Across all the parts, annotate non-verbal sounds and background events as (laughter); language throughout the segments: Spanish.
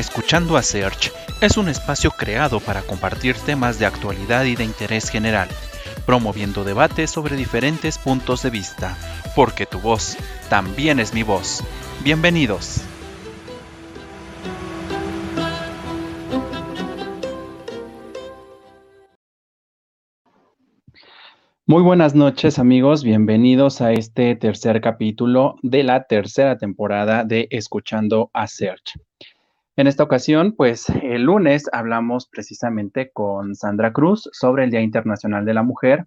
Escuchando a Search es un espacio creado para compartir temas de actualidad y de interés general, promoviendo debates sobre diferentes puntos de vista, porque tu voz también es mi voz. Bienvenidos. Muy buenas noches amigos, bienvenidos a este tercer capítulo de la tercera temporada de Escuchando a Search. En esta ocasión, pues el lunes hablamos precisamente con Sandra Cruz sobre el Día Internacional de la Mujer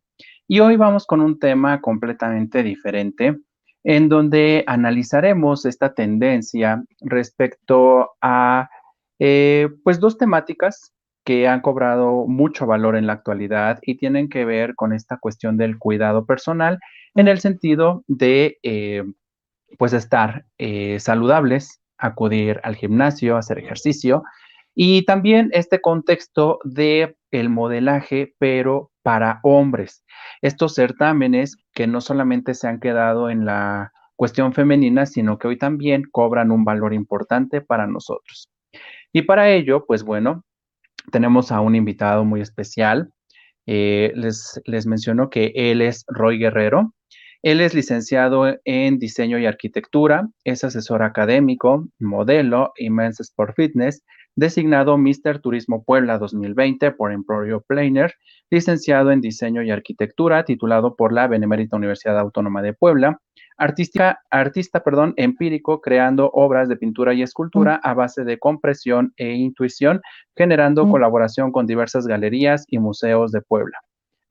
y hoy vamos con un tema completamente diferente en donde analizaremos esta tendencia respecto a eh, pues dos temáticas que han cobrado mucho valor en la actualidad y tienen que ver con esta cuestión del cuidado personal en el sentido de eh, pues estar eh, saludables, acudir al gimnasio, hacer ejercicio y también este contexto de el modelaje, pero para hombres. Estos certámenes que no solamente se han quedado en la cuestión femenina, sino que hoy también cobran un valor importante para nosotros. Y para ello, pues bueno, tenemos a un invitado muy especial. Eh, les, les menciono que él es Roy Guerrero. Él es licenciado en diseño y arquitectura, es asesor académico, modelo y Men's Sport Fitness, designado Mr. Turismo Puebla 2020 por Emporio Planer, licenciado en diseño y arquitectura, titulado por la Benemérita Universidad Autónoma de Puebla, artista, artista perdón, empírico creando obras de pintura y escultura a base de compresión e intuición, generando colaboración con diversas galerías y museos de Puebla.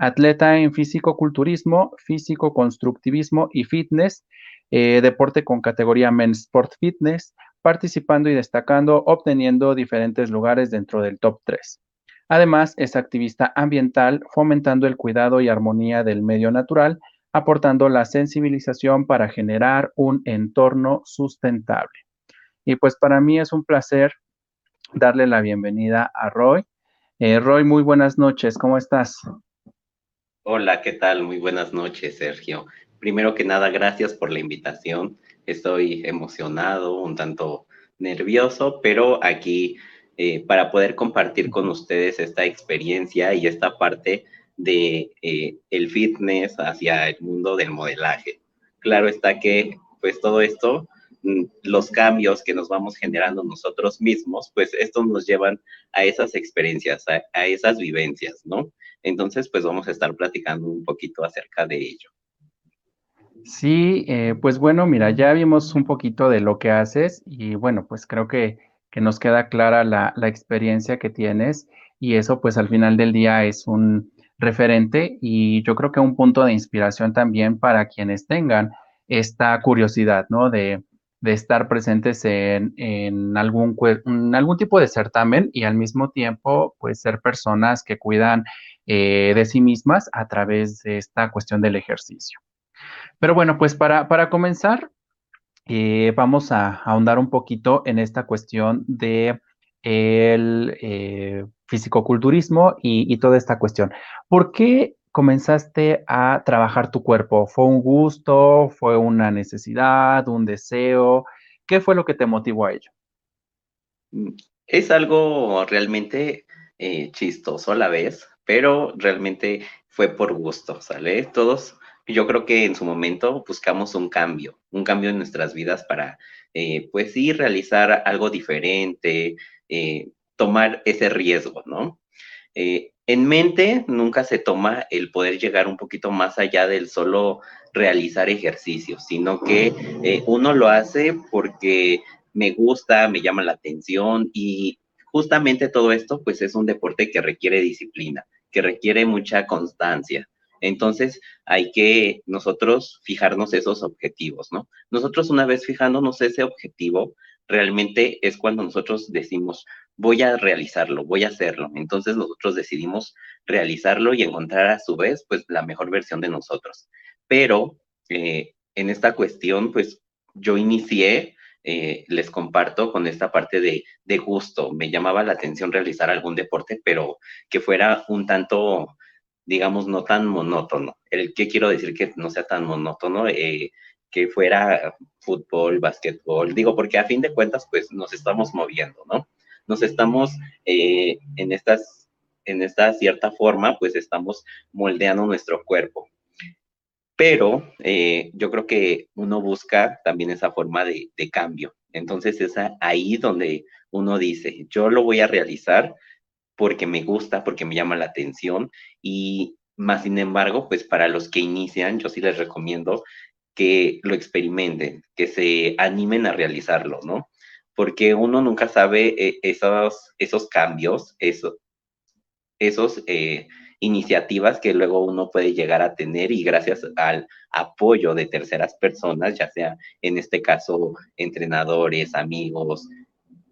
Atleta en físico-culturismo, físico-constructivismo y fitness, eh, deporte con categoría Men's Sport Fitness, participando y destacando, obteniendo diferentes lugares dentro del top 3. Además, es activista ambiental, fomentando el cuidado y armonía del medio natural, aportando la sensibilización para generar un entorno sustentable. Y pues para mí es un placer darle la bienvenida a Roy. Eh, Roy, muy buenas noches, ¿cómo estás? Hola, ¿qué tal? Muy buenas noches, Sergio. Primero que nada, gracias por la invitación. Estoy emocionado, un tanto nervioso, pero aquí eh, para poder compartir con ustedes esta experiencia y esta parte de eh, el fitness hacia el mundo del modelaje. Claro está que pues todo esto, mm, los cambios que nos vamos generando nosotros mismos, pues estos nos llevan a esas experiencias, a, esas vivencias, ¿no? Entonces, pues vamos a estar platicando un poquito acerca de ello. Sí, eh, pues bueno, mira, ya vimos un poquito de lo que haces y bueno, pues creo que, que nos queda clara la, la, experiencia que tienes y eso pues al final del día es un, referente y yo creo que un punto de inspiración también para quienes tengan esta curiosidad, ¿no? De, estar presentes en, algún, algún tipo de certamen y al mismo tiempo, pues ser personas que cuidan eh, de sí mismas a través de esta cuestión del ejercicio. Pero bueno, pues para, para comenzar, eh, vamos a ahondar un poquito en esta cuestión de el eh, fisicoculturismo y, y toda esta cuestión. ¿Por qué comenzaste a trabajar tu cuerpo? ¿Fue un gusto? ¿Fue una necesidad? ¿Un deseo? ¿Qué fue lo que te motivó a ello? Es algo realmente eh, chistoso a la vez, pero realmente fue por gusto, ¿sale? Todos, yo creo que en su momento buscamos un cambio, un cambio en nuestras vidas para, eh, pues sí, realizar algo diferente, eh, tomar ese riesgo, ¿no? Eh, en mente nunca se toma el poder llegar un poquito más allá del solo realizar ejercicios, sino que eh, uno lo hace porque me gusta, me llama la atención y justamente todo esto pues es un deporte que requiere disciplina, que requiere mucha constancia. Entonces hay que nosotros fijarnos esos objetivos, ¿no? Nosotros una vez fijándonos ese objetivo, realmente es cuando nosotros decimos, voy a realizarlo, voy a hacerlo. Entonces nosotros decidimos realizarlo y encontrar a su vez, pues, la mejor versión de nosotros. Pero eh, en esta cuestión, pues, yo inicié, eh, les comparto con esta parte de, gusto. Me llamaba la atención realizar algún deporte, pero que fuera un tanto digamos, no tan monótono. El que quiero decir que no sea tan monótono, eh, que fuera fútbol, básquetbol, digo, porque a fin de cuentas, pues nos estamos moviendo, ¿no? Nos estamos eh, en, estas, en esta cierta forma, pues estamos moldeando nuestro cuerpo. Pero eh, yo creo que uno busca también esa forma de, cambio. Entonces es ahí donde uno dice, yo lo voy a realizar porque me gusta, porque me llama la atención y más sin embargo, pues para los que inician, yo sí les recomiendo que lo experimenten, que se animen a realizarlo, ¿no? Porque uno nunca sabe eh, esos, esos cambios, eso, esos eh, iniciativas que luego uno puede llegar a tener y gracias al apoyo de terceras personas, ya sea en este caso entrenadores, amigos,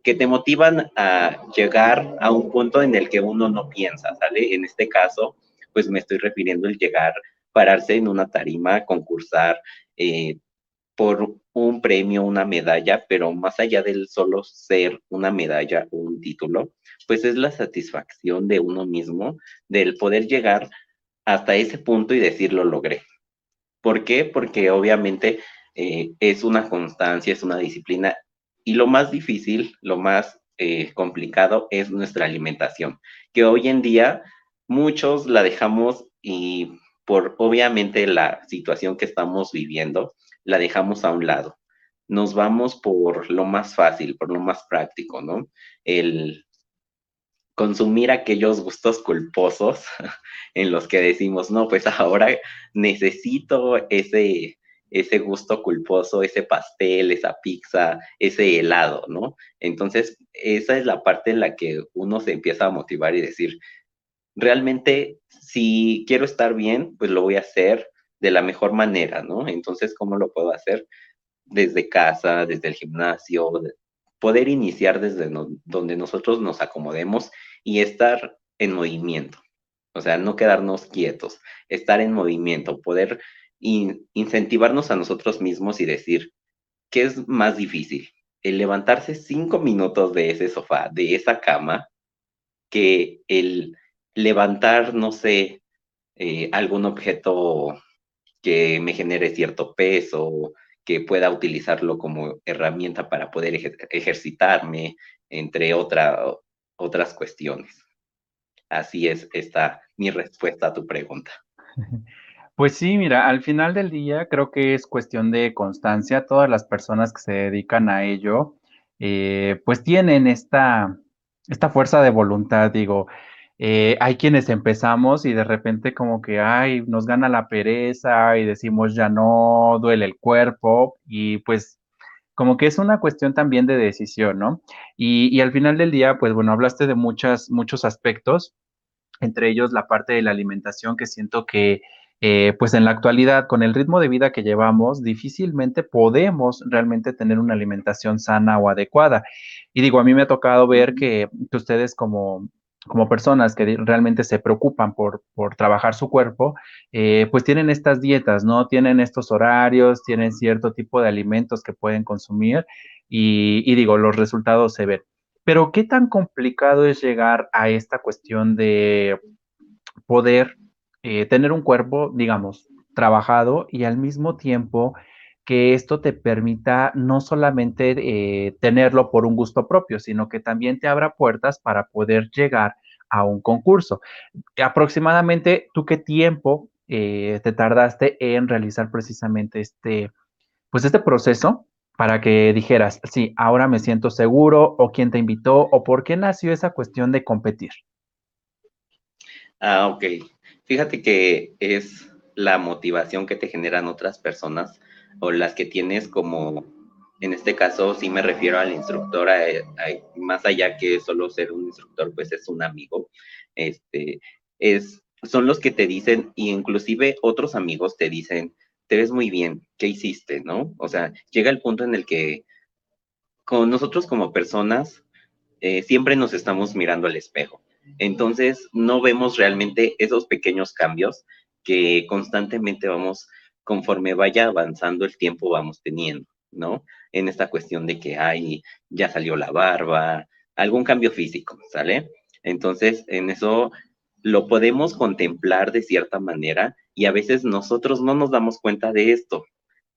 que te motivan a llegar a un punto en el que uno no piensa, ¿sale? En este caso, pues me estoy refiriendo al llegar, pararse en una tarima, concursar eh, por un premio, una medalla, pero más allá del solo ser una medalla o un título, pues es la satisfacción de uno mismo, del poder llegar hasta ese punto y decir lo logré. ¿Por qué? Porque obviamente eh, es una constancia, es una disciplina y lo más difícil, lo más eh, complicado es nuestra alimentación, que hoy en día muchos la dejamos y por obviamente la situación que estamos viviendo, la dejamos a un lado. Nos vamos por lo más fácil, por lo más práctico, ¿no? El consumir aquellos gustos culposos (laughs) en los que decimos, no, pues ahora necesito ese, ese gusto culposo, ese pastel, esa pizza, ese helado, ¿no? Entonces, esa es la parte en la que uno se empieza a motivar y decir, realmente si quiero estar bien, pues lo voy a hacer de la mejor manera, ¿no? Entonces, ¿cómo lo puedo hacer? Desde casa, desde el gimnasio, poder iniciar desde donde nosotros nos acomodemos y estar en movimiento. O sea, no quedarnos quietos, estar en movimiento, poder incentivarnos a nosotros mismos y decir, ¿qué es más difícil? El levantarse cinco minutos de ese sofá, de esa cama, que el levantar, no sé, eh, algún objeto que me genere cierto peso, que pueda utilizarlo como herramienta para poder ejercitarme, entre otras cuestiones. Así es esta mi respuesta a tu pregunta. (laughs) Pues sí, mira, al final del día creo que es cuestión de constancia. Todas las personas que se dedican a ello, eh, pues tienen esta, esta fuerza de voluntad, digo, eh, hay quienes empezamos y de repente como que, ay, nos gana la pereza y decimos ya no, duele el cuerpo y pues como que es una cuestión también de decisión, ¿no? Y, y al final del día, pues bueno, hablaste de muchas, muchos aspectos, entre ellos la parte de la alimentación que siento que eh, pues en la actualidad, con el ritmo de vida que llevamos, difícilmente podemos realmente tener una alimentación sana o adecuada. Y digo, a mí me ha tocado ver que, que ustedes como, como personas que realmente se preocupan por, por trabajar su cuerpo, eh, pues tienen estas dietas, ¿no? Tienen estos horarios, tienen cierto tipo de alimentos que pueden consumir y, digo, los resultados se ven. Pero ¿qué tan complicado es llegar a esta cuestión de poder eh, tener un cuerpo, digamos, trabajado y al mismo tiempo que esto te permita no solamente eh, tenerlo por un gusto propio, sino que también te abra puertas para poder llegar a un concurso. Aproximadamente, ¿tú qué tiempo eh, te tardaste en realizar precisamente este, pues este proceso para que dijeras, sí, ahora me siento seguro, o quién te invitó, o por qué nació esa cuestión de competir? Ah, ok. Fíjate que es la motivación que te generan otras personas o las que tienes como, en este caso sí me refiero al instructor, más allá que solo ser un instructor, pues es un amigo, este, es, son los que te dicen, y inclusive otros amigos te dicen, te ves muy bien, ¿qué hiciste? ¿No? O sea, llega el punto en el que con nosotros como personas eh, siempre nos estamos mirando al espejo. Entonces, no vemos realmente esos pequeños cambios que constantemente vamos conforme vaya avanzando el tiempo vamos teniendo, ¿no? En esta cuestión de que, ay, ya salió la barba, algún cambio físico, ¿sale? Entonces, en eso lo podemos contemplar de cierta manera y a veces nosotros no nos damos cuenta de esto.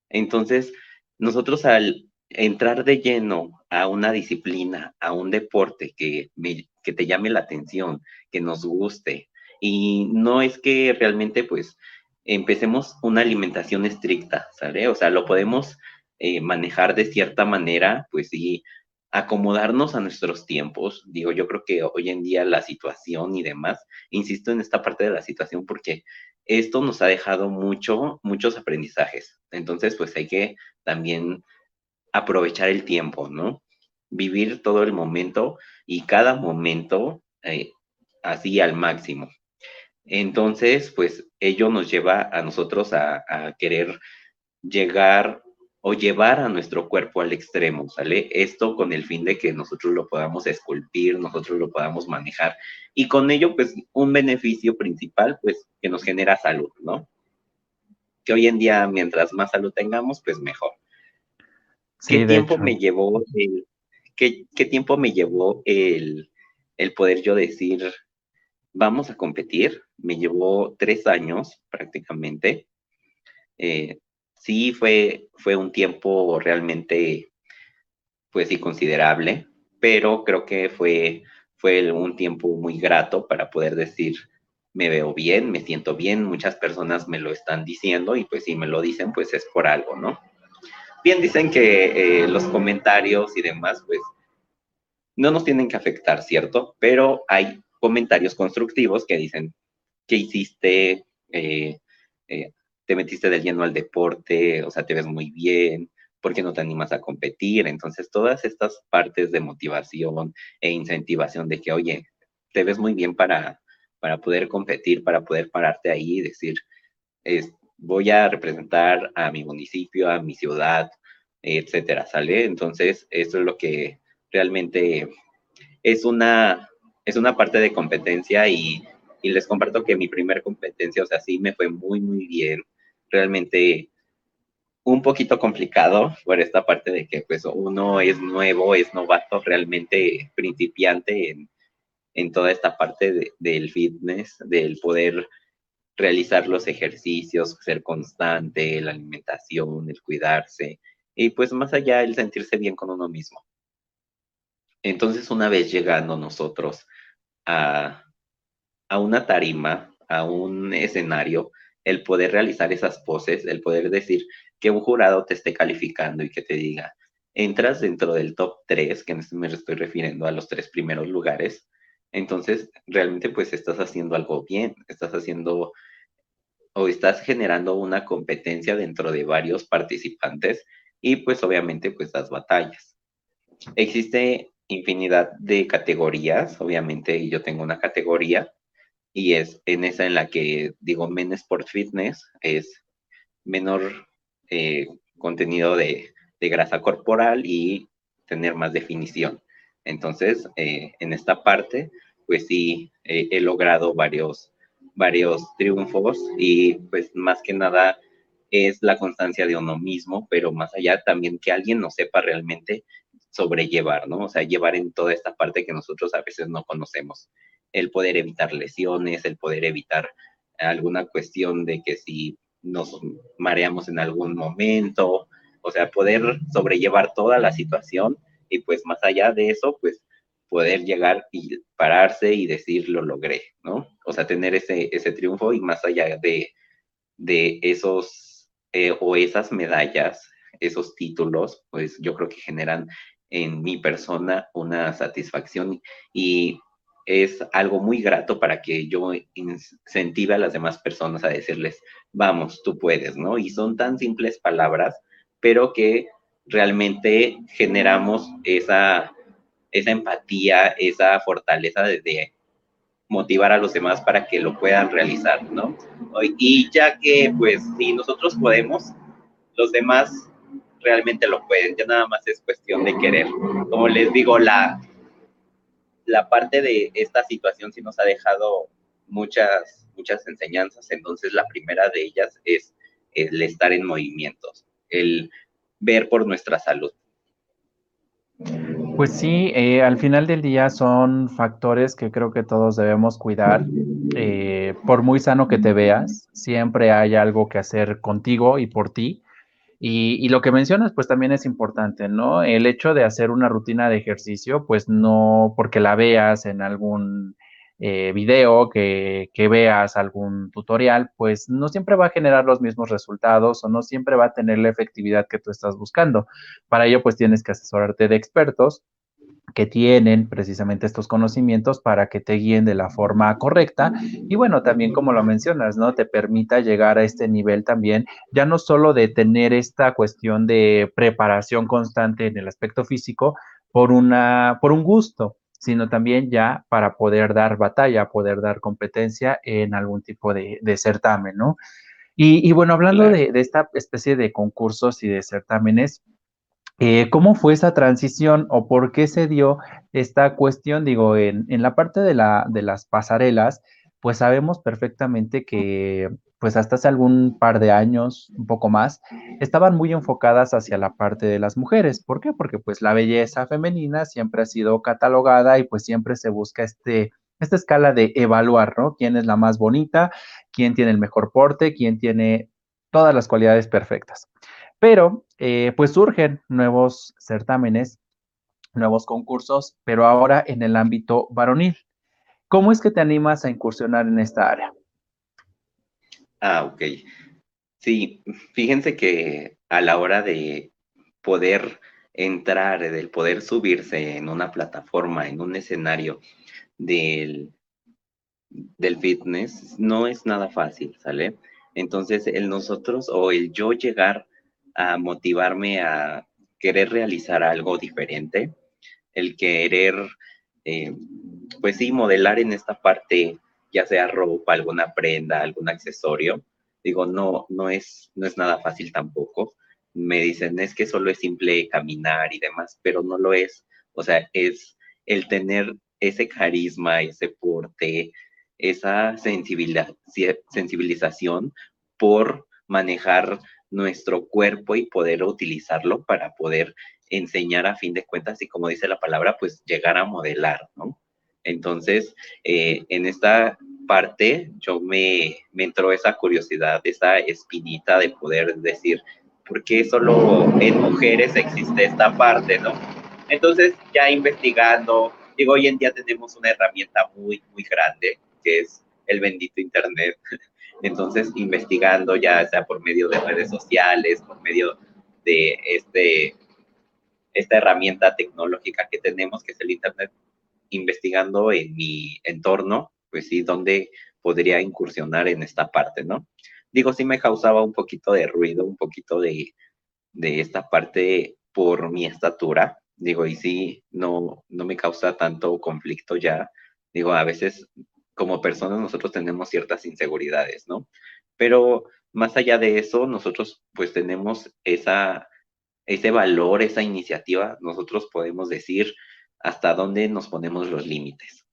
Entonces, nosotros al entrar de lleno a una disciplina, a un deporte que, que te llame la atención, que nos guste. Y no es que realmente pues empecemos una alimentación estricta, ¿sale? O sea, lo podemos eh, manejar de cierta manera, pues sí, acomodarnos a nuestros tiempos. Digo, yo creo que hoy en día la situación y demás, insisto en esta parte de la situación porque esto nos ha dejado mucho, muchos aprendizajes. Entonces, pues hay que también aprovechar el tiempo, ¿no? Vivir todo el momento y cada momento eh, así al máximo. Entonces, pues ello nos lleva a nosotros a, querer llegar o llevar a nuestro cuerpo al extremo, ¿sale? Esto con el fin de que nosotros lo podamos esculpir, nosotros lo podamos manejar y con ello, pues, un beneficio principal, pues, que nos genera salud, ¿no? Que hoy en día, mientras más salud tengamos, pues mejor. ¿Qué tiempo me llevó el, qué, tiempo me llevó el, el poder yo decir, vamos a competir? Me llevó tres años prácticamente. Eh, sí fue, fue un tiempo realmente, pues sí, considerable, pero creo que fue, fue un tiempo muy grato para poder decir, me veo bien, me siento bien, muchas personas me lo están diciendo y pues si me lo dicen, pues es por algo, ¿no? Bien dicen que eh, los comentarios y demás, pues no nos tienen que afectar, ¿cierto? Pero hay comentarios constructivos que dicen que hiciste, eh, eh, te metiste del lleno al deporte, o sea, te ves muy bien, ¿por qué no te animas a competir? Entonces, todas estas partes de motivación e incentivación de que, oye, te ves muy bien para, para poder competir, para poder pararte ahí y decir, voy a representar a mi municipio, a mi ciudad, etcétera, ¿sale? Entonces, eso es lo que realmente es una, es una parte de competencia y, les comparto que mi primer competencia, o sea, sí me fue muy, muy bien. Realmente un poquito complicado por esta parte de que pues uno es nuevo, es novato, realmente principiante en, en toda esta parte del fitness, del poder realizar los ejercicios, ser constante, la alimentación, el cuidarse y pues más allá el sentirse bien con uno mismo. Entonces una vez llegando nosotros a, a una tarima, a un escenario, el poder realizar esas poses, el poder decir que un jurado te esté calificando y que te diga, entras dentro del top 3, que me estoy refiriendo a los tres primeros lugares, entonces realmente pues estás haciendo algo bien, estás haciendo o estás generando una competencia dentro de varios participantes y pues obviamente pues las batallas. Existe infinidad de categorías, obviamente yo tengo una categoría y es en esa en la que digo Men Sport Fitness, es menor eh, contenido de, grasa corporal y tener más definición. Entonces, eh, en esta parte, pues sí, he logrado varios, varios triunfos y pues más que nada es la constancia de uno mismo, pero más allá también que alguien nos sepa realmente sobrellevar, ¿no? O sea, llevar en toda esta parte que nosotros a veces no conocemos. El poder evitar lesiones, el poder evitar alguna cuestión de que si nos mareamos en algún momento, o sea, poder sobrellevar toda la situación y pues más allá de eso, pues poder llegar y pararse y decir lo logré, ¿no? O sea, tener ese, ese triunfo y más allá de, de esos eh, o esas medallas, esos títulos, pues yo creo que generan en mi persona una satisfacción y es algo muy grato para que yo incentive a las demás personas a decirles, vamos, tú puedes, ¿no? Y son tan simples palabras, pero que realmente generamos esa, esa empatía, esa fortaleza de, motivar a los demás para que lo puedan realizar, ¿no? Y ya que, pues, si nosotros podemos, los demás realmente lo pueden, ya nada más es cuestión de querer. Como les digo, la, la parte de esta situación sí nos ha dejado muchas, muchas enseñanzas, entonces la primera de ellas es el estar en movimientos, el ver por nuestra salud. Pues sí, eh, al final del día son factores que creo que todos debemos cuidar. Eh, por muy sano que te veas, siempre hay algo que hacer contigo y por ti. Y, lo que mencionas, pues también es importante, ¿no? El hecho de hacer una rutina de ejercicio, pues no porque la veas en algún eh, video, que, que, veas algún tutorial, pues no siempre va a generar los mismos resultados o no siempre va a tener la efectividad que tú estás buscando. Para ello, pues tienes que asesorarte de expertos que tienen precisamente estos conocimientos para que te guíen de la forma correcta y bueno, también como lo mencionas, ¿no? Te permita llegar a este nivel también, ya no solo de tener esta cuestión de preparación constante en el aspecto físico por una por un gusto, sino también ya para poder dar batalla, poder dar competencia en algún tipo de, certamen, ¿no? Y, bueno, hablando de, de esta especie de concursos y de certámenes, eh, ¿Cómo fue esa transición o por qué se dio esta cuestión? Digo, en, la parte de, la, de las pasarelas, pues sabemos perfectamente que pues hasta hace algún par de años, un poco más, estaban muy enfocadas hacia la parte de las mujeres. ¿Por qué? Porque pues la belleza femenina siempre ha sido catalogada y pues siempre se busca este, esta escala de evaluar, ¿no? ¿Quién es la más bonita? ¿Quién tiene el mejor porte? ¿Quién tiene todas las cualidades perfectas? Pero eh, pues surgen nuevos certámenes, nuevos concursos, pero ahora en el ámbito varonil. ¿Cómo es que te animas a incursionar en esta área? Ah, ok. Sí, fíjense que a la hora de poder entrar, del poder subirse en una plataforma, en un escenario del, del fitness, no es nada fácil, ¿sale? Entonces, el nosotros o el yo llegar a motivarme a querer realizar algo diferente, el querer, eh, pues sí, modelar en esta parte, ya sea ropa, alguna prenda, algún accesorio. Digo, no, no es, no es nada fácil tampoco. Me dicen, es que solo es simple caminar y demás, pero no lo es. O sea, es el tener ese carisma, ese porte, esa sensibilización por manejar nuestro cuerpo y poder utilizarlo para poder enseñar a fin de cuentas y como dice la palabra, pues llegar a modelar, ¿no? Entonces, eh, en esta parte yo me, me entró esa curiosidad, esa espinita de poder decir, ¿por qué solo en mujeres existe esta parte, no? Entonces, ya investigando, digo, hoy en día tenemos una herramienta muy, muy grande, que es el bendito Internet, entonces, investigando ya sea por medio de redes sociales, por medio de este, esta herramienta tecnológica que tenemos, que es el Internet, investigando en mi entorno, pues sí, dónde podría incursionar en esta parte, ¿no? Digo, sí me causaba un poquito de ruido, un poquito de, de esta parte por mi estatura, digo, y sí, no, no me causa tanto conflicto ya, digo, a veces como personas nosotros tenemos ciertas inseguridades, ¿no? Pero más allá de eso, nosotros pues tenemos ese valor, esa iniciativa, nosotros podemos decir hasta dónde nos ponemos los límites.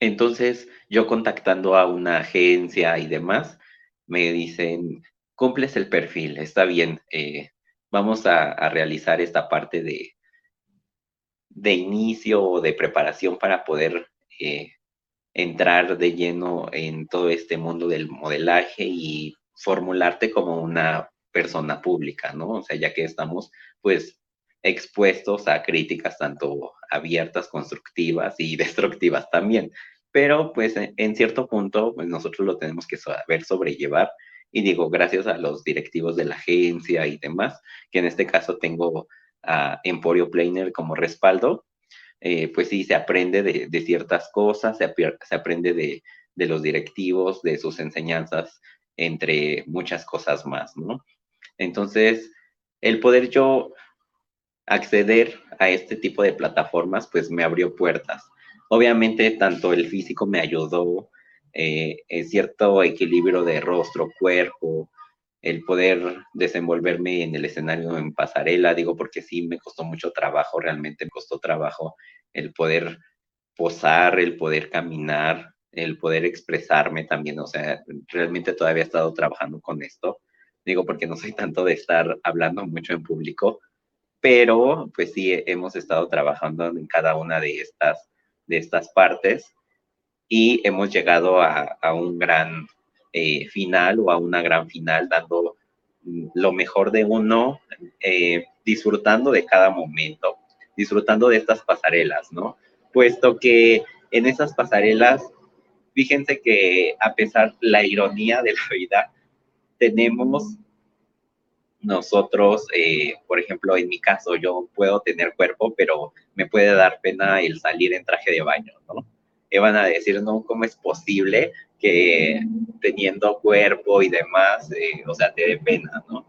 Entonces, yo contactando a una agencia y demás, me dicen, cumples el perfil, está bien, eh, vamos a, realizar esta parte de, de inicio o de preparación para poder eh, entrar de lleno en todo este mundo del modelaje y formularte como una persona pública, ¿no? O sea, ya que estamos pues expuestos a críticas tanto abiertas, constructivas y (laughs) destructivas también. Pero pues en cierto punto pues nosotros lo tenemos que saber sobrellevar y digo, gracias a los directivos de la agencia y demás, que en este caso tengo a Emporio Planer como respaldo, eh, pues sí, se aprende de, ciertas cosas, se, aprende de, los directivos, de sus enseñanzas, entre muchas cosas más, ¿no? Entonces, el poder yo acceder a este tipo de plataformas, pues me abrió puertas. Obviamente, tanto el físico me ayudó, eh, cierto equilibrio de rostro, cuerpo, el poder desenvolverme en el escenario en pasarela, digo, porque sí me costó mucho trabajo, realmente me costó trabajo el poder posar, el poder caminar, el poder expresarme también, o sea, realmente todavía he estado trabajando con esto, digo, porque no soy tanto de estar hablando mucho en público, pero pues sí hemos estado trabajando en cada una de estas, de estas partes y hemos llegado a, a un gran eh, final o a una gran final, dando lo mejor de uno, eh, disfrutando de cada momento, disfrutando de estas pasarelas, ¿no? Puesto que en esas pasarelas, fíjense que a pesar la ironía de la vida, tenemos nosotros, eh, por ejemplo, en mi caso, yo puedo tener cuerpo, pero me puede dar pena el salir en traje de baño, ¿no? Y van a decir, no, ¿cómo es posible que teniendo cuerpo y demás, eh, o sea, te dé pena, ¿no?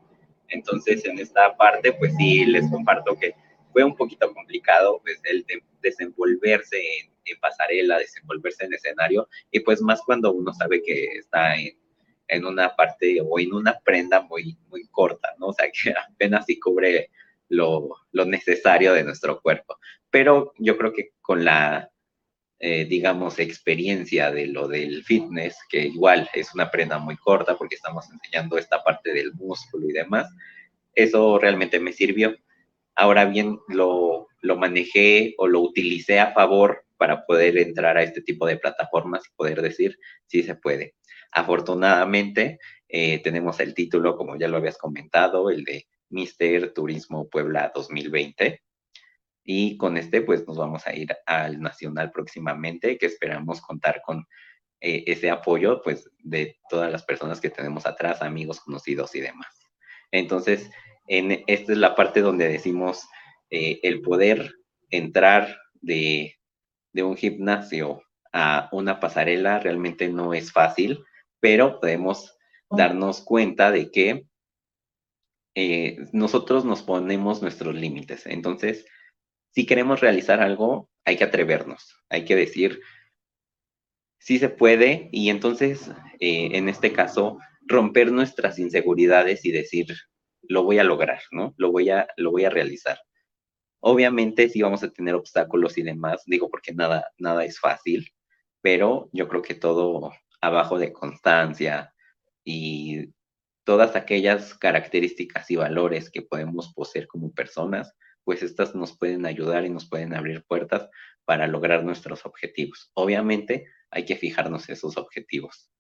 Entonces, en esta parte, pues sí, les comparto que fue un poquito complicado, pues, el desenvolverse en, pasarela, desenvolverse en escenario, y pues más cuando uno sabe que está en, en una parte o en una prenda muy, muy corta, ¿no? O sea, que (laughs) apenas sí cubre lo, lo necesario de nuestro cuerpo. Pero yo creo que con la eh, digamos, experiencia de lo del fitness, que igual es una prenda muy corta porque estamos enseñando esta parte del músculo y demás, eso realmente me sirvió. Ahora bien, lo, lo manejé o lo utilicé a favor para poder entrar a este tipo de plataformas y poder decir, sí se puede. Afortunadamente, eh, tenemos el título, como ya lo habías comentado, el de Mister Turismo Puebla 2020. Y con este, pues nos vamos a ir al Nacional próximamente, que esperamos contar con eh, ese apoyo, pues, de todas las personas que tenemos atrás, amigos, conocidos y demás. Entonces, en, esta es la parte donde decimos eh, el poder entrar de, de un gimnasio a una pasarela realmente no es fácil, pero podemos darnos cuenta de que eh, nosotros nos ponemos nuestros límites. Entonces, si queremos realizar algo, hay que atrevernos, hay que decir, sí se puede, y entonces, eh, en este caso, romper nuestras inseguridades y decir, lo voy a lograr, ¿no? Lo voy a, lo voy a realizar. Obviamente sí vamos a tener obstáculos y demás, digo porque nada, nada es fácil, pero yo creo que todo abajo de constancia y todas aquellas características y valores que podemos poseer como personas, pues estas nos pueden ayudar y nos pueden abrir puertas para lograr nuestros objetivos. Obviamente hay que fijarnos esos objetivos.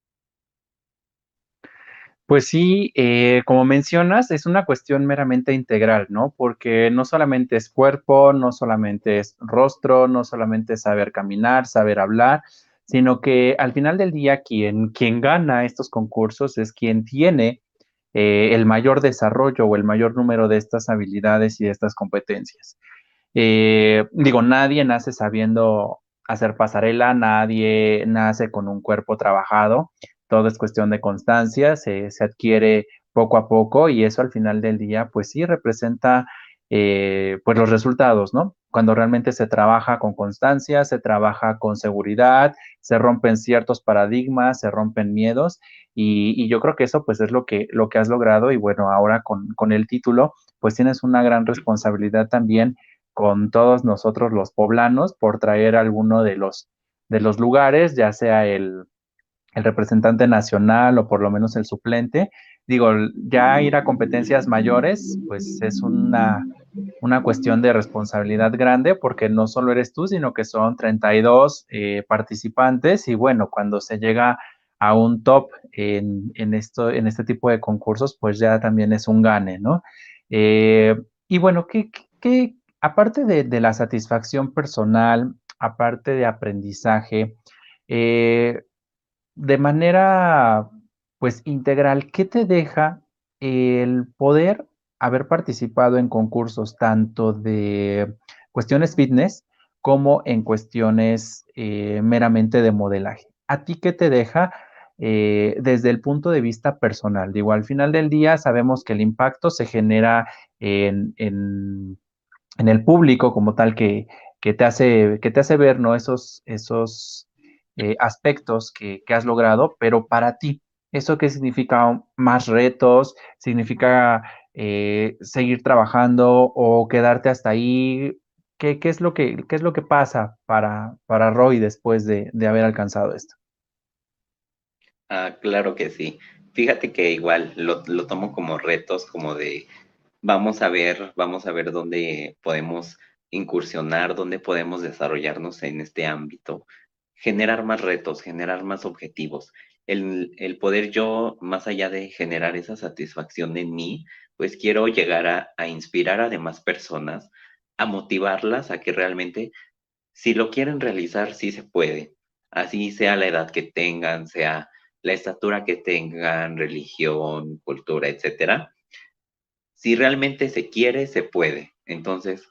Pues sí, eh, como mencionas, es una cuestión meramente integral, ¿no? Porque no solamente es cuerpo, no solamente es rostro, no solamente es saber caminar, saber hablar, sino que al final del día quien, quien gana estos concursos es quien tiene eh, el mayor desarrollo o el mayor número de estas habilidades y de estas competencias. Eh, digo, nadie nace sabiendo hacer pasarela, nadie nace con un cuerpo trabajado, todo es cuestión de constancia, se, adquiere poco a poco y eso al final del día, pues sí representa eh, pues los resultados, ¿no? Cuando realmente se trabaja con constancia, se trabaja con seguridad, se rompen ciertos paradigmas, se rompen miedos y, yo creo que eso pues es lo que, lo que has logrado y bueno, ahora con, con el título pues tienes una gran responsabilidad también con todos nosotros los poblanos por traer alguno de los, de los lugares, ya sea el, el representante nacional o por lo menos el suplente. Digo, ya ir a competencias mayores, pues es una, una cuestión de responsabilidad grande porque no solo eres tú, sino que son 32 eh, participantes y bueno, cuando se llega a un top en, esto, en este tipo de concursos, pues ya también es un gane, ¿no? Eh, y bueno, ¿qué, aparte de, la satisfacción personal, aparte de aprendizaje, eh, de manera pues integral, ¿qué te deja el poder haber participado en concursos tanto de cuestiones fitness como en cuestiones eh, meramente de modelaje? ¿A ti qué te deja eh, desde el punto de vista personal. Digo, al final del día sabemos que el impacto se genera en, el público como tal que, te hace, que te hace ver ¿no? esos, esos eh, aspectos que, has logrado, pero para ti, ¿eso qué significa más retos? ¿Significa eh, seguir trabajando o quedarte hasta ahí? ¿Qué, es, lo que, qué es lo que pasa para, para Roy después de haber alcanzado esto? Ah, claro que sí. Fíjate que igual lo, tomo como retos, como de vamos a ver, vamos a ver dónde podemos incursionar, dónde podemos desarrollarnos en este ámbito, generar más retos, generar más objetivos. el, poder yo, más allá de generar esa satisfacción en mí, pues quiero llegar a, a inspirar a demás personas, a motivarlas a que realmente, si lo quieren realizar, sí se puede, así sea la edad que tengan, sea la estatura que tengan, religión, cultura, etcétera. Si realmente se quiere, se puede. Entonces,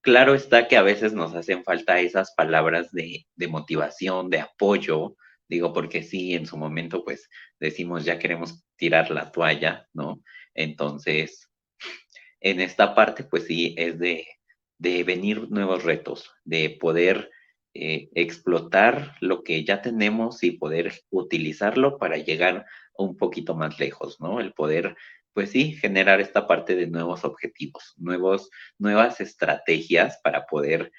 claro está que a veces nos hacen falta esas palabras de, motivación, de apoyo, digo, porque sí, en su momento, pues decimos, ya queremos tirar la toalla, ¿no? Entonces, en esta parte, pues sí, es de, de venir nuevos retos, de poder eh, explotar lo que ya tenemos y poder utilizarlo para llegar un poquito más lejos, ¿no? El poder, pues sí, generar esta parte de nuevos objetivos, nuevos, nuevas estrategias para poder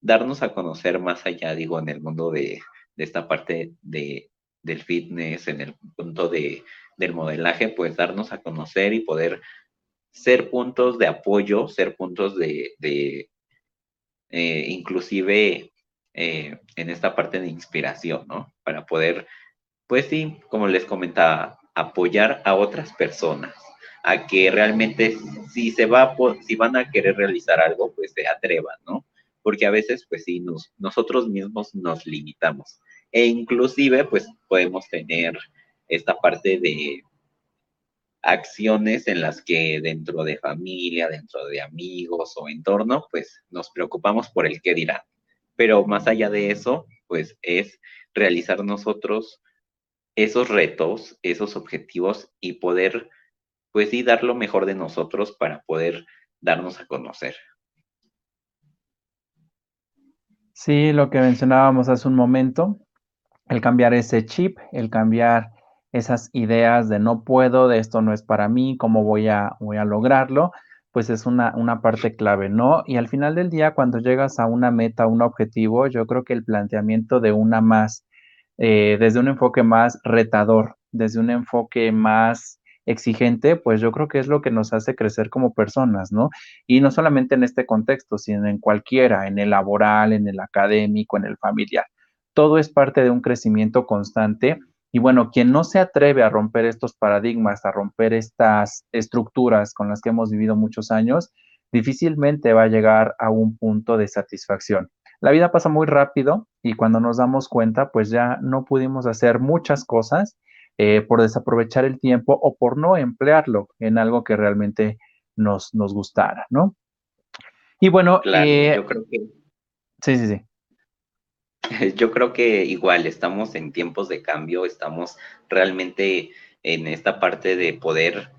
darnos a conocer más allá, digo, en el mundo de, de esta parte de, del fitness, en el punto de, del modelaje, pues darnos a conocer y poder ser puntos de apoyo, ser puntos de, eh, inclusive eh, en esta parte de inspiración, ¿no? Para poder, pues sí, como les comentaba, apoyar a otras personas a que realmente si se va, si van a querer realizar algo, pues se atrevan, ¿no? Porque a veces, pues sí, nos, nosotros mismos nos limitamos. E inclusive, pues podemos tener esta parte de acciones en las que dentro de familia, dentro de amigos o entorno, pues nos preocupamos por el qué dirán. Pero más allá de eso, pues es realizar nosotros esos retos, esos objetivos y poder, pues sí, dar lo mejor de nosotros para poder darnos a conocer. Sí, lo que mencionábamos hace un momento, el cambiar ese chip, el cambiar esas ideas de no puedo, de esto no es para mí, cómo voy a, voy a lograrlo, pues es una, una parte clave, ¿no? Y al final del día, cuando llegas a una meta, un objetivo, yo creo que el planteamiento de una más, eh, desde un enfoque más retador, desde un enfoque más exigente, pues yo creo que es lo que nos hace crecer como personas, ¿no? Y no solamente en este contexto, sino en cualquiera, en el laboral, en el académico, en el familiar. Todo es parte de un crecimiento constante y bueno, quien no se atreve a romper estos paradigmas, a romper estas estructuras con las que hemos vivido muchos años, difícilmente va a llegar a un punto de satisfacción. La vida pasa muy rápido y cuando nos damos cuenta, pues ya no pudimos hacer muchas cosas eh, por desaprovechar el tiempo o por no emplearlo en algo que realmente nos, nos gustara, ¿no? Y bueno, eh, yo creo que... Sí, sí, sí. (laughs) Yo creo que igual estamos en tiempos de cambio, estamos realmente en esta parte de poder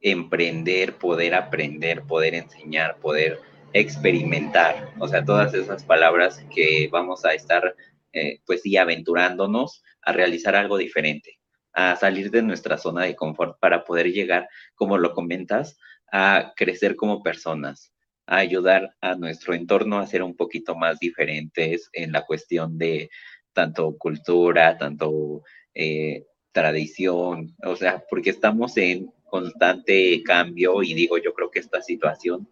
emprender, poder aprender, poder enseñar, poder experimentar, o sea, todas esas palabras que vamos a estar, eh, pues sí, aventurándonos a realizar algo diferente, a salir de nuestra zona de confort para poder llegar, como lo comentas, a crecer como personas, ayudar a nuestro entorno a ser un poquito más diferentes en la cuestión de tanto cultura, tanto eh, tradición, o sea, porque estamos en constante cambio y digo, yo creo que esta situación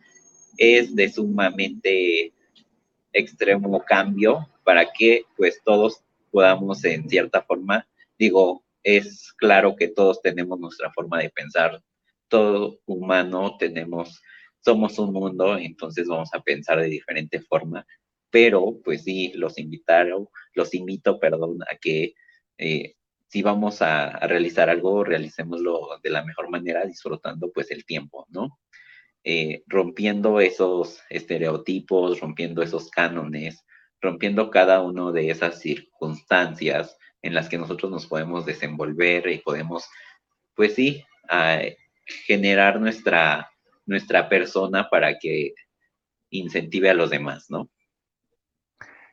es de sumamente extremo cambio para que pues todos podamos en cierta forma, digo, es claro que todos tenemos nuestra forma de pensar, todo humano tenemos somos un mundo, entonces vamos a pensar de diferente forma, pero pues sí, los invitaron, los invito, perdón, a que eh, si vamos a, realizar algo, realicémoslo de la mejor manera, disfrutando pues el tiempo, ¿no? Eh, rompiendo esos estereotipos, rompiendo esos cánones, rompiendo cada una de esas circunstancias en las que nosotros nos podemos desenvolver y podemos, pues sí, generar nuestra nuestra persona para que incentive a los demás, ¿no?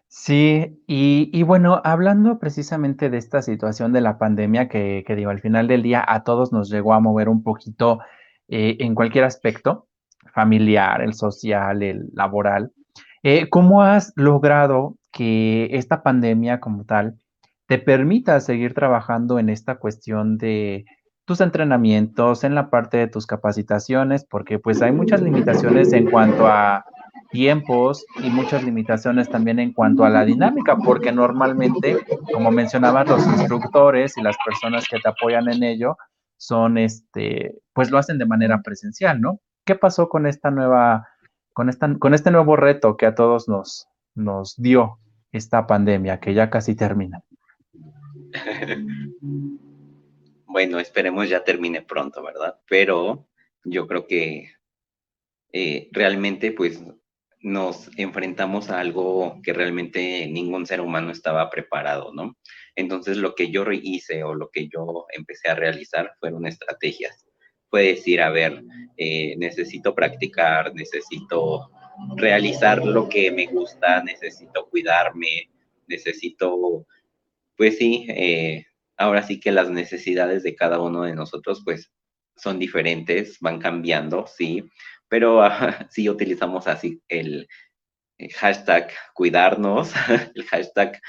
Sí, y, bueno, hablando precisamente de esta situación de la pandemia que, digo, al final del día a todos nos llegó a mover un poquito eh, en cualquier aspecto, familiar, el social, el laboral, eh, ¿cómo has logrado que esta pandemia como tal te permita seguir trabajando en esta cuestión de tus entrenamientos, en la parte de tus capacitaciones, porque pues hay muchas limitaciones en cuanto a tiempos y muchas limitaciones también en cuanto a la dinámica, porque normalmente, como mencionaban los instructores y las personas que te apoyan en ello, son este, pues lo hacen de manera presencial, ¿no? ¿Qué pasó con esta nueva, con esta, con este nuevo reto que a todos nos, nos dio esta pandemia, que ya casi termina? (laughs) Bueno, esperemos ya termine pronto, ¿verdad? Pero yo creo que eh, realmente pues nos enfrentamos a algo que realmente ningún ser humano estaba preparado, ¿no? Entonces lo que yo hice o lo que yo empecé a realizar fueron estrategias. Fue decir, a ver, eh, necesito practicar, necesito realizar lo que me gusta, necesito cuidarme, necesito, pues sí, eh, ahora sí que las necesidades de cada uno de nosotros, pues son diferentes, van cambiando, sí, pero (laughs) sí utilizamos así el, hashtag cuidarnos, (laughs) el hashtag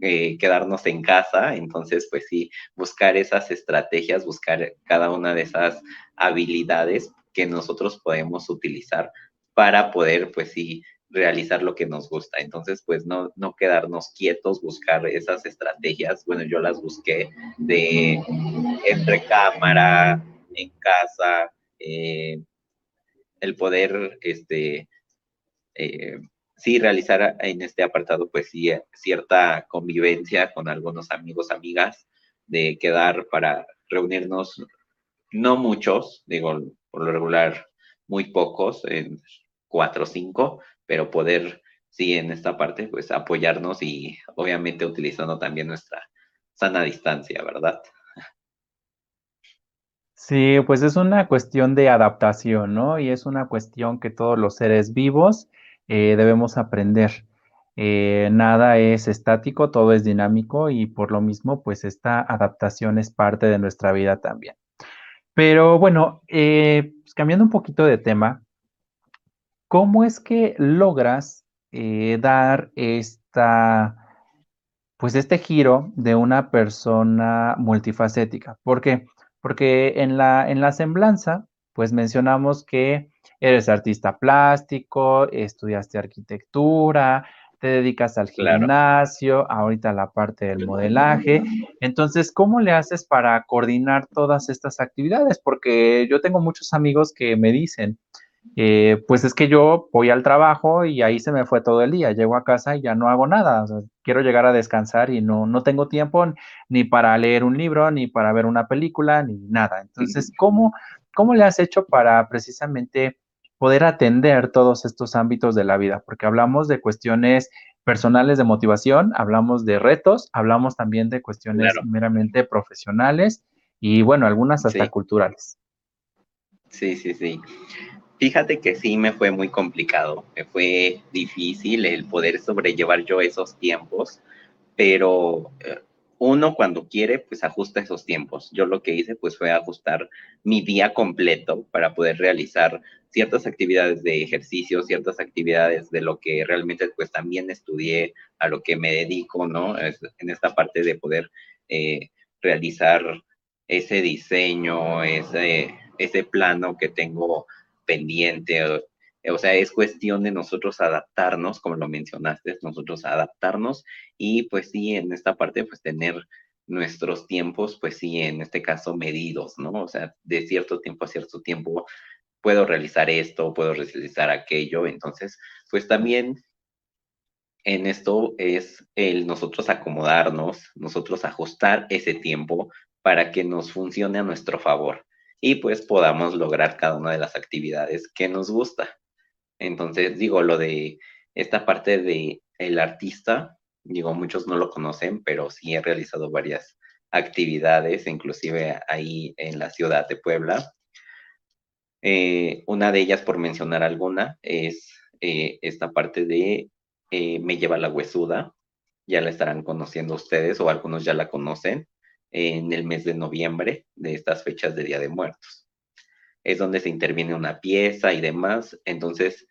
eh, quedarnos en casa, entonces pues sí, buscar esas estrategias, buscar cada una de esas habilidades que nosotros podemos utilizar para poder pues sí realizar lo que nos gusta. Entonces, pues no, no quedarnos quietos, buscar esas estrategias. Bueno, yo las busqué de entre cámara, en casa, eh, el poder, este, eh, sí, realizar en este apartado, pues sí, cierta convivencia con algunos amigos, amigas, de quedar para reunirnos, no muchos, digo, por lo regular, muy pocos, en cuatro o cinco, pero poder, sí, en esta parte, pues apoyarnos y obviamente utilizando también nuestra sana distancia, ¿verdad? Sí, pues es una cuestión de adaptación, ¿no? Y es una cuestión que todos los seres vivos eh, debemos aprender. Eh, nada es estático, todo es dinámico y por lo mismo, pues esta adaptación es parte de nuestra vida también. Pero bueno, eh, pues cambiando un poquito de tema, ¿cómo es que logras dar esta, pues este giro de una persona multifacética? ¿Por qué? porque en la, en la semblanza, pues mencionamos que eres artista plástico, estudiaste arquitectura, te dedicas al gimnasio, ahorita la parte del modelaje. Entonces, ¿cómo le haces para coordinar todas estas actividades? Porque yo tengo muchos amigos que me dicen, eh, pues es que yo voy al trabajo y ahí se me fue todo el día, llego a casa y ya no hago nada, quiero llegar a descansar y no, no tengo tiempo ni para leer un libro, ni para ver una película, ni nada. Entonces, ¿cómo, cómo le has hecho para precisamente poder atender todos estos ámbitos de la vida? Porque hablamos de cuestiones personales de motivación, hablamos de retos, hablamos también de cuestiones meramente profesionales y bueno, algunas hasta culturales. Sí, sí, sí. Fíjate que sí me fue muy complicado, me fue difícil el poder sobrellevar yo esos tiempos, pero eh, uno cuando quiere, pues ajusta esos tiempos. Yo lo que hice, pues fue ajustar mi día completo para poder realizar ciertas actividades de ejercicio, ciertas actividades de lo que realmente, pues también estudié, a lo que me dedico, ¿no? en esta parte de poder eh, realizar ese diseño, ese plano que tengo pendiente, o, sea, es cuestión de nosotros adaptarnos, como lo mencionaste, nosotros adaptarnos y pues sí, en esta parte, pues tener nuestros tiempos, pues sí, en este caso medidos, ¿no? O sea, de cierto tiempo a cierto tiempo puedo realizar esto, puedo realizar aquello, entonces, pues también en esto es el nosotros acomodarnos, nosotros ajustar ese tiempo para que nos funcione a nuestro favor y pues podamos lograr cada una de las actividades que nos gusta. Entonces, digo, lo de esta parte de el artista, digo, muchos no lo conocen, pero sí he realizado varias actividades, inclusive ahí en la ciudad de Puebla. Eh, una de ellas, por mencionar alguna, es eh, esta parte de eh, Me lleva la huesuda. Ya la estarán conociendo ustedes o algunos ya la conocen en el mes de noviembre de estas fechas de Día de Muertos. Es donde se interviene una pieza y demás. Entonces,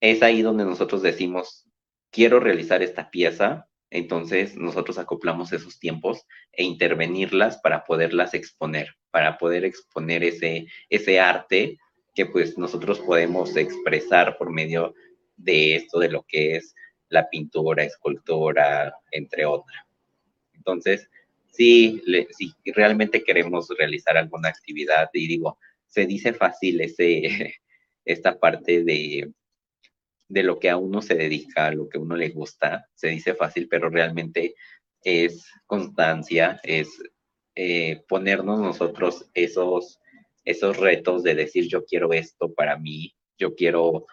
es ahí donde nosotros decimos, quiero realizar esta pieza. Entonces, nosotros acoplamos esos tiempos e intervenirlas para poderlas exponer, para poder exponer ese, ese arte que pues nosotros podemos expresar por medio de esto, de lo que es la pintura, escultura, entre otras. Entonces, si realmente queremos realizar alguna actividad, y digo, se dice fácil (laughs) esta parte de, de lo que a uno se dedica, lo que a uno le gusta, se dice fácil, pero realmente es constancia, es eh, ponernos nosotros esos, esos retos de decir yo quiero esto para mí, yo quiero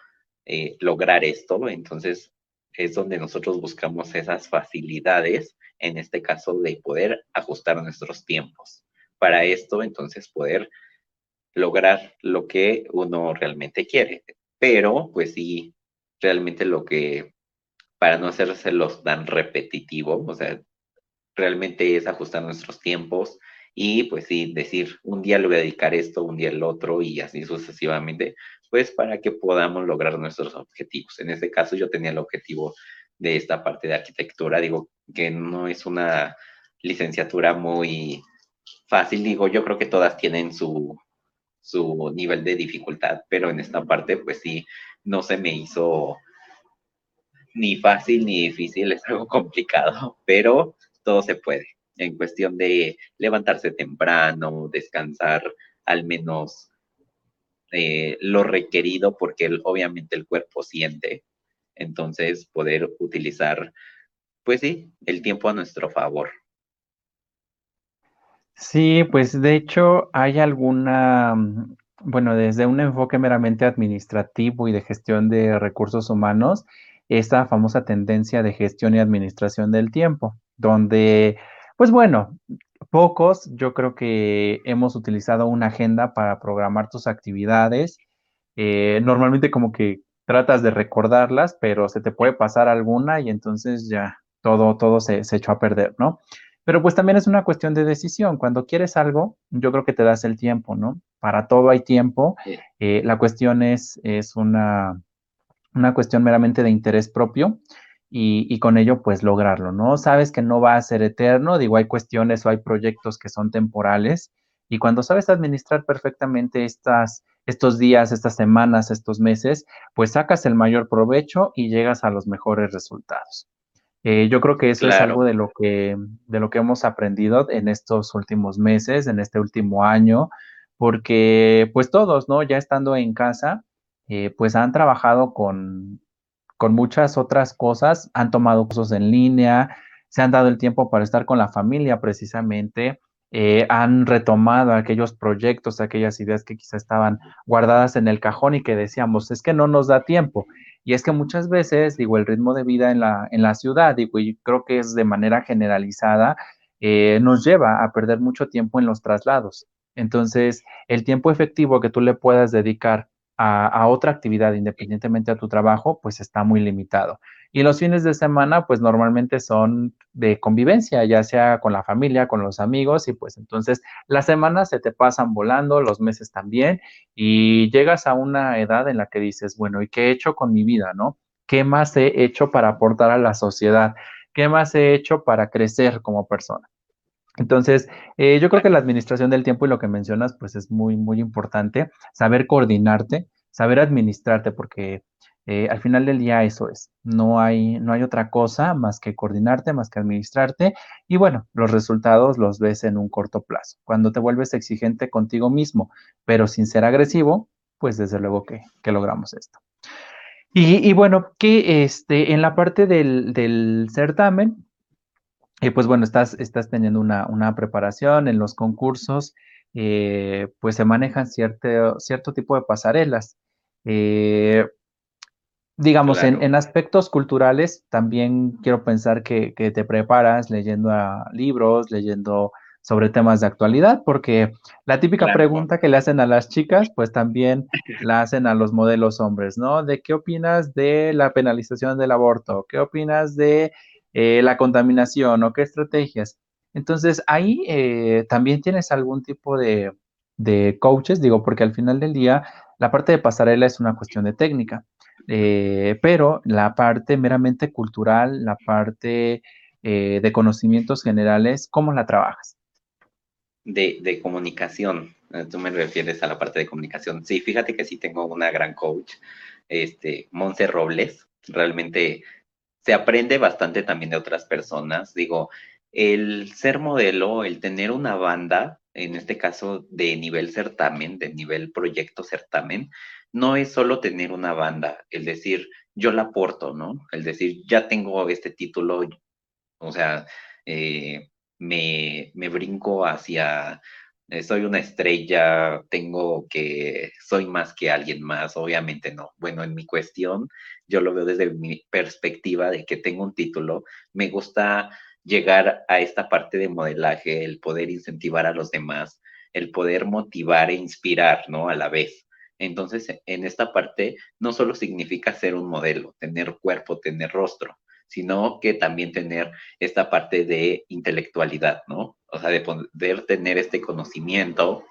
eh, lograr esto, entonces es donde nosotros buscamos esas facilidades, en este caso de poder ajustar nuestros tiempos. Para esto, entonces, poder lograr lo que uno realmente quiere. Pero, pues sí, realmente lo que, para no hacérselos tan repetitivo, o sea, realmente es ajustar nuestros tiempos y pues sí, decir, un día le voy a dedicar esto, un día el otro y así sucesivamente, pues para que podamos lograr nuestros objetivos. En este caso yo tenía el objetivo de esta parte de arquitectura, digo que no es una licenciatura muy fácil, digo, yo creo que todas tienen su, su nivel de dificultad, pero en esta parte pues sí, no se me hizo ni fácil ni difícil, es algo complicado, (laughs) pero todo se puede en cuestión de levantarse temprano, descansar al menos eh, lo requerido, porque obviamente el cuerpo siente. Entonces, poder utilizar, pues sí, el tiempo a nuestro favor. Sí, pues de hecho hay alguna, bueno, desde un enfoque meramente administrativo y de gestión de recursos humanos, esta famosa tendencia de gestión y administración del tiempo, donde pues bueno, pocos, yo creo que hemos utilizado una agenda para programar tus actividades. Eh, normalmente como que tratas de recordarlas, pero se te puede pasar alguna y entonces ya todo, todo se, echó a perder, ¿no? Pero pues también es una cuestión de decisión. Cuando quieres algo, yo creo que te das el tiempo, ¿no? Para todo hay tiempo. Eh, la cuestión es, es una, una cuestión meramente de interés propio y, con ello pues lograrlo, ¿no? Sabes que no va a ser eterno, digo, hay cuestiones o hay proyectos que son temporales y cuando sabes administrar perfectamente estas, estos días, estas semanas, estos meses, pues sacas el mayor provecho y llegas a los mejores resultados. Eh, yo creo que eso es algo de lo que, de lo que hemos aprendido en estos últimos meses, en este último año, porque pues todos, ¿no? Ya estando en casa, eh, pues han trabajado con, con muchas otras cosas, han tomado cursos en línea, se han dado el tiempo para estar con la familia precisamente, eh, han retomado aquellos proyectos, aquellas ideas que quizá estaban guardadas en el cajón y que decíamos, es que no nos da tiempo. Y es que muchas veces, digo, el ritmo de vida en la, en la ciudad, digo, y creo que es de manera generalizada, eh, nos lleva a perder mucho tiempo en los traslados. Entonces, el tiempo efectivo que tú le puedas dedicar a, otra actividad independientemente a tu trabajo, pues está muy limitado. Y los fines de semana, pues normalmente son de convivencia, ya sea con la familia, con los amigos, y pues entonces las semanas se te pasan volando, los meses también, y llegas a una edad en la que dices, bueno, ¿y qué he hecho con mi vida, no? ¿Qué más he hecho para aportar a la sociedad? ¿Qué más he hecho para crecer como persona? Entonces, eh, yo creo que la administración del tiempo y lo que mencionas, pues es muy, muy importante, saber coordinarte, saber administrarte, porque eh, al final del día eso es, no hay, no hay otra cosa más que coordinarte, más que administrarte, y bueno, los resultados los ves en un corto plazo. Cuando te vuelves exigente contigo mismo, pero sin ser agresivo, pues desde luego que, logramos esto. Y, bueno, que este, en la parte del, del certamen, y pues bueno, estás, estás teniendo una, preparación en los concursos, eh, pues se manejan cierto, cierto tipo de pasarelas. Eh, digamos, en, aspectos culturales, también quiero pensar que, te preparas leyendo libros, leyendo sobre temas de actualidad, porque la típica pregunta que le hacen a las chicas, pues también (laughs) la hacen a los modelos hombres, ¿no? ¿De qué opinas de la penalización del aborto? ¿Qué opinas de eh, la contaminación o qué estrategias. Entonces, ahí eh, también tienes algún tipo de, coaches, digo, porque al final del día la parte de pasarela es una cuestión de técnica, eh, pero la parte meramente cultural, la parte de conocimientos generales, ¿cómo la trabajas? De, de, comunicación, tú me refieres a la parte de comunicación. Sí, fíjate que sí tengo una gran coach este, Monse Robles. Realmente se aprende bastante también de otras personas. Digo, el ser modelo, el tener una banda, en este caso de nivel certamen, de nivel proyecto certamen, no es solo tener una banda, el decir, yo la aporto, ¿no? El decir, ya tengo este título, o sea, eh, me, me brinco hacia eh, soy una estrella, tengo que, soy más que alguien más, obviamente no. Bueno, en mi cuestión, yo lo veo desde mi perspectiva de que tengo un título, me gusta llegar a esta parte de modelaje, el poder incentivar a los demás, el poder motivar e inspirar, ¿no? A la vez. Entonces, en esta parte, no solo significa ser un modelo, tener cuerpo, tener rostro, sino que también tener esta parte de intelectualidad, ¿no? O sea, de poder tener este conocimiento,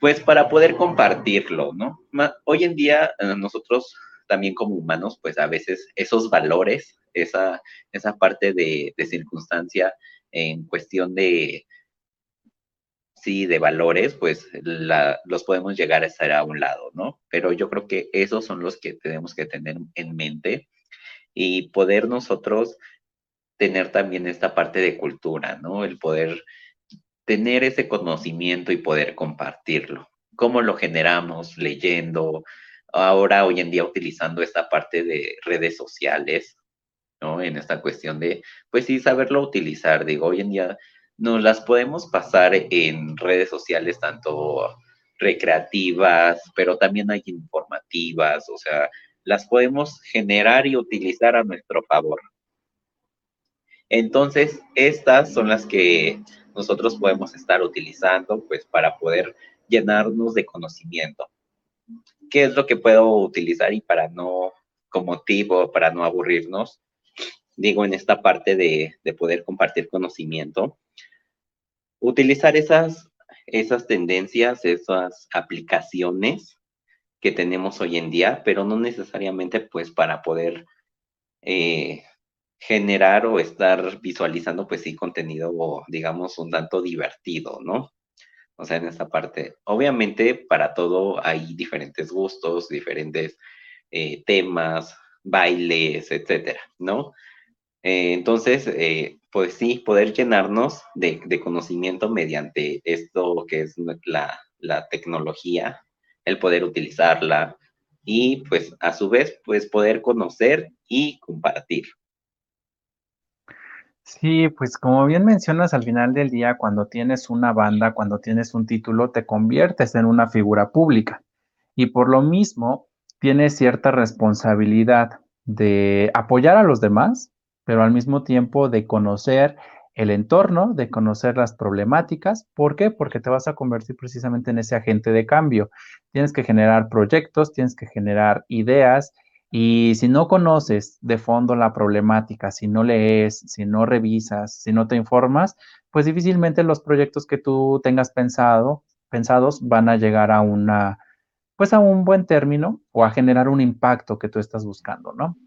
pues para poder compartirlo, ¿no? Hoy en día eh, nosotros también como humanos, pues a veces esos valores, esa, esa parte de, circunstancia en cuestión de, sí, de valores, pues los podemos llegar a estar a un lado, ¿no? Pero yo creo que esos son los que tenemos que tener en mente y poder nosotros tener también esta parte de cultura, ¿no? El poder tener ese conocimiento y poder compartirlo. ¿Cómo lo generamos? Leyendo, ahora hoy en día utilizando esta parte de redes sociales, ¿no? En esta cuestión de, pues sí, saberlo utilizar. Digo, hoy en día nos las podemos pasar en redes sociales tanto recreativas, pero también hay informativas, o sea, las podemos generar y utilizar a nuestro favor. Entonces, estas son las que nosotros podemos estar utilizando pues para poder llenarnos de conocimiento. ¿Qué es lo que puedo utilizar y para no, como tipo, para no aburrirnos? Digo, en esta parte de, de poder compartir conocimiento, utilizar esas, esas tendencias, esas aplicaciones que tenemos hoy en día, pero no necesariamente pues para poder eh, generar o estar visualizando pues sí contenido, digamos, un tanto divertido, ¿no? O sea, en esta parte, obviamente para todo hay diferentes gustos, diferentes eh, temas, bailes, etcétera, ¿no? Eh, entonces, pues sí, poder llenarnos de, conocimiento mediante esto que es la, la tecnología, el poder utilizarla y pues a su vez pues poder conocer y compartir. Sí, pues como bien mencionas al final del día, cuando tienes una banda, cuando tienes un título, te conviertes en una figura pública y por lo mismo tienes cierta responsabilidad de apoyar a los demás, pero al mismo tiempo de conocer el entorno, de conocer las problemáticas. ¿Por qué? Porque te vas a convertir precisamente en ese agente de cambio. Tienes que generar proyectos, tienes que generar ideas y si no conoces de fondo la problemática, si no lees, si no revisas, si no te informas, pues difícilmente los proyectos que tú tengas pensado, pensados van a llegar a una pues a un buen término o a generar un impacto que tú estás buscando, ¿no?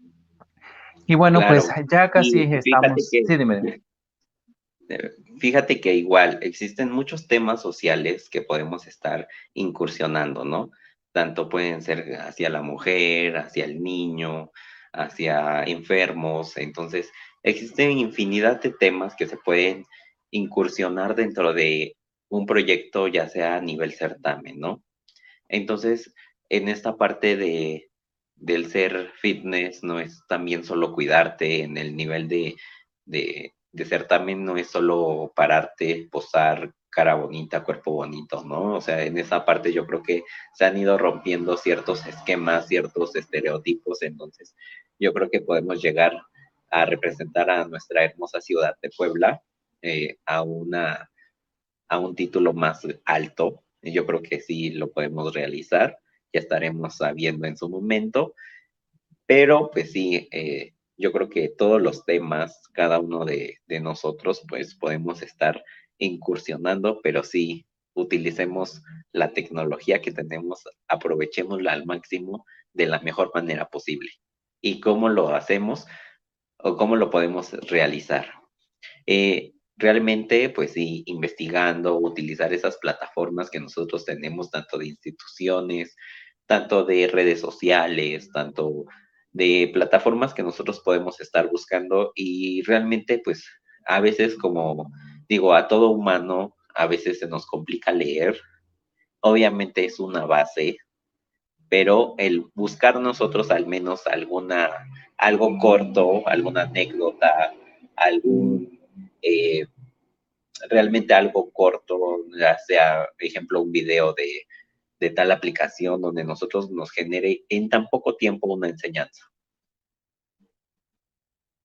Y bueno, pues ya casi estamos. sí, dime. Fíjate que igual existen muchos temas sociales que podemos estar incursionando, ¿no? Tanto pueden ser hacia la mujer, hacia el niño, hacia enfermos. Entonces, existen infinidad de temas que se pueden incursionar dentro de un proyecto, ya sea a nivel certamen, ¿no? Entonces, en esta parte de, del ser fitness, no es también solo cuidarte en el nivel de, de de certamen no es solo pararte, posar, cara bonita, cuerpo bonito, ¿no? O sea, en esa parte yo creo que se han ido rompiendo ciertos esquemas, ciertos estereotipos, entonces yo creo que podemos llegar a representar a nuestra hermosa ciudad de Puebla eh, a, una, a un título más alto. Yo creo que sí lo podemos realizar, ya estaremos sabiendo en su momento, pero pues sí, eh, yo creo que todos los temas, cada uno de, nosotros, pues podemos estar incursionando, pero sí utilicemos la tecnología que tenemos, aprovechémosla al máximo de la mejor manera posible. ¿Y cómo lo hacemos o cómo lo podemos realizar? Eh, realmente, pues sí, investigando, utilizar esas plataformas que nosotros tenemos, tanto de instituciones, tanto de redes sociales, tanto de plataformas que nosotros podemos estar buscando y realmente pues a veces como digo, a todo humano a veces se nos complica leer. Obviamente es una base, pero el buscar nosotros al menos alguna, algo corto, alguna anécdota, algún, eh, realmente algo corto, ya sea, por ejemplo, un video de, de tal aplicación donde nosotros nos genere en tan poco tiempo una enseñanza.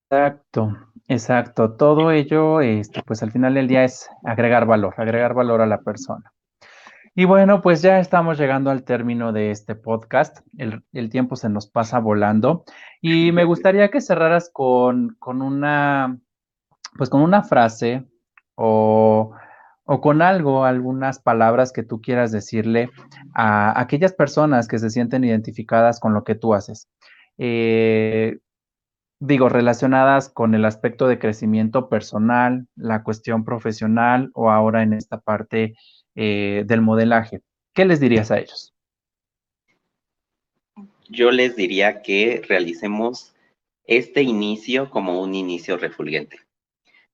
Exacto, exacto. Todo ello, este, pues al final del día es agregar valor, agregar valor a la persona. Y bueno, pues ya estamos llegando al término de este podcast. El, tiempo se nos pasa volando. Y me gustaría que cerraras con, con una, pues con una frase o, o, con algo, algunas palabras que tú quieras decirle a aquellas personas que se sienten identificadas con lo que tú haces. Eh, digo, relacionadas con el aspecto de crecimiento personal, la cuestión profesional o ahora en esta parte eh, del modelaje. ¿Qué les dirías a ellos? Yo les diría que realicemos este inicio como un inicio refulgente.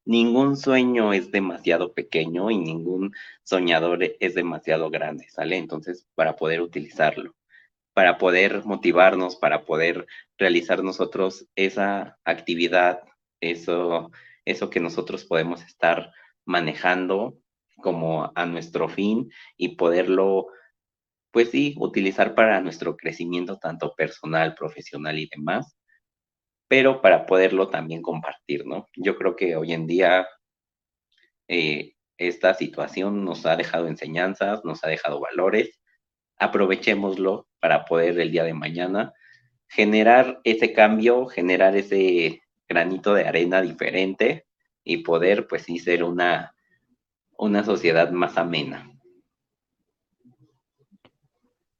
Ningún sueño es demasiado pequeño y ningún soñador es demasiado grande, ¿sale? Entonces, para poder utilizarlo para poder motivarnos, para poder realizar nosotros esa actividad, eso, eso que nosotros podemos estar manejando como a nuestro fin y poderlo, pues sí, utilizar para nuestro crecimiento tanto personal, profesional y demás, pero para poderlo también compartir, ¿no? Yo creo que hoy en día eh, esta situación nos ha dejado enseñanzas, nos ha dejado valores aprovechémoslo para poder el día de mañana generar ese cambio, generar ese granito de arena diferente y poder pues sí ser una, una sociedad más amena.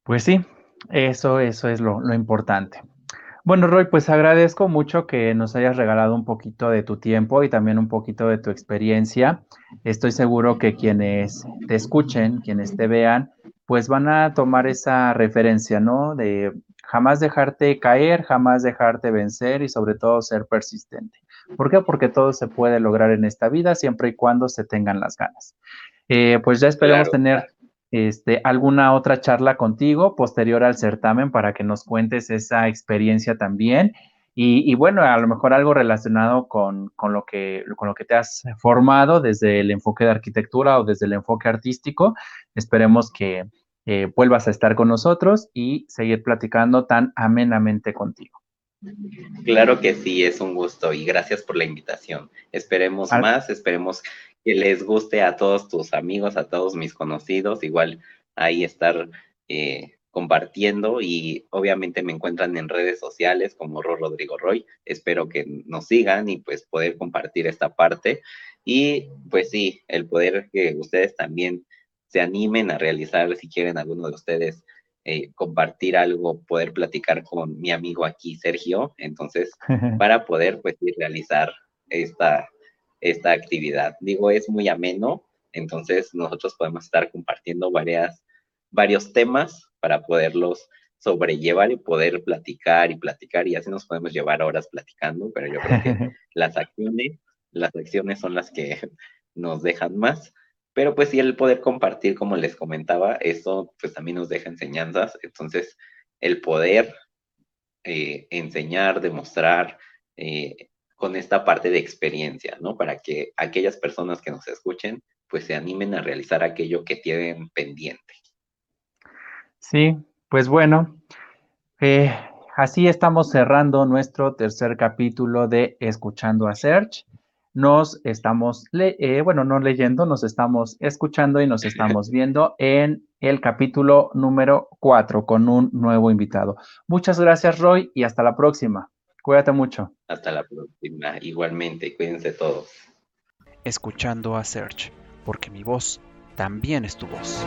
Pues sí, eso, eso es lo, lo importante. Bueno, Roy, pues agradezco mucho que nos hayas regalado un poquito de tu tiempo y también un poquito de tu experiencia. Estoy seguro que quienes te escuchen, quienes te vean, pues van a tomar esa referencia, ¿no? De jamás dejarte caer, jamás dejarte vencer y sobre todo ser persistente. ¿Por qué? Porque todo se puede lograr en esta vida siempre y cuando se tengan las ganas. Eh, pues ya esperemos tener este, alguna otra charla contigo posterior al certamen para que nos cuentes esa experiencia también. Y, bueno, a lo mejor algo relacionado con, con, lo que, con lo que te has formado desde el enfoque de arquitectura o desde el enfoque artístico. Esperemos que, eh, vuelvas a estar con nosotros y seguir platicando tan amenamente contigo. Claro que sí, es un gusto y gracias por la invitación. Esperemos más, esperemos que les guste a todos tus amigos, a todos mis conocidos, igual ahí estar eh, compartiendo y obviamente me encuentran en redes sociales como Ro Rodrigo Roy. Espero que nos sigan y pues poder compartir esta parte y pues sí, el poder que ustedes también se animen a realizar, si quieren alguno de ustedes eh, compartir algo, poder platicar con mi amigo aquí, Sergio, entonces, (laughs) para poder pues realizar esta, esta actividad. Digo, es muy ameno, entonces nosotros podemos estar compartiendo varias, varios temas para poderlos sobrellevar y poder platicar y platicar y así nos podemos llevar horas platicando, pero yo creo que (laughs) las acciones, las acciones son las que nos dejan más. Pero pues sí, el poder compartir, como les comentaba, eso pues también nos deja enseñanzas. Entonces, el poder eh, enseñar, demostrar eh, con esta parte de experiencia, ¿no? Para que aquellas personas que nos escuchen pues se animen a realizar aquello que tienen pendiente. Sí, pues bueno, eh, así estamos cerrando nuestro tercer capítulo de Escuchando a Search nos estamos, eh, bueno, no leyendo, nos estamos escuchando y nos estamos (laughs) viendo en el capítulo número 4 con un nuevo invitado. Muchas gracias, Roy, y hasta la próxima. Cuídate mucho. Hasta la próxima. Igualmente, cuídense todos. Escuchando a Search, porque mi voz también es tu voz.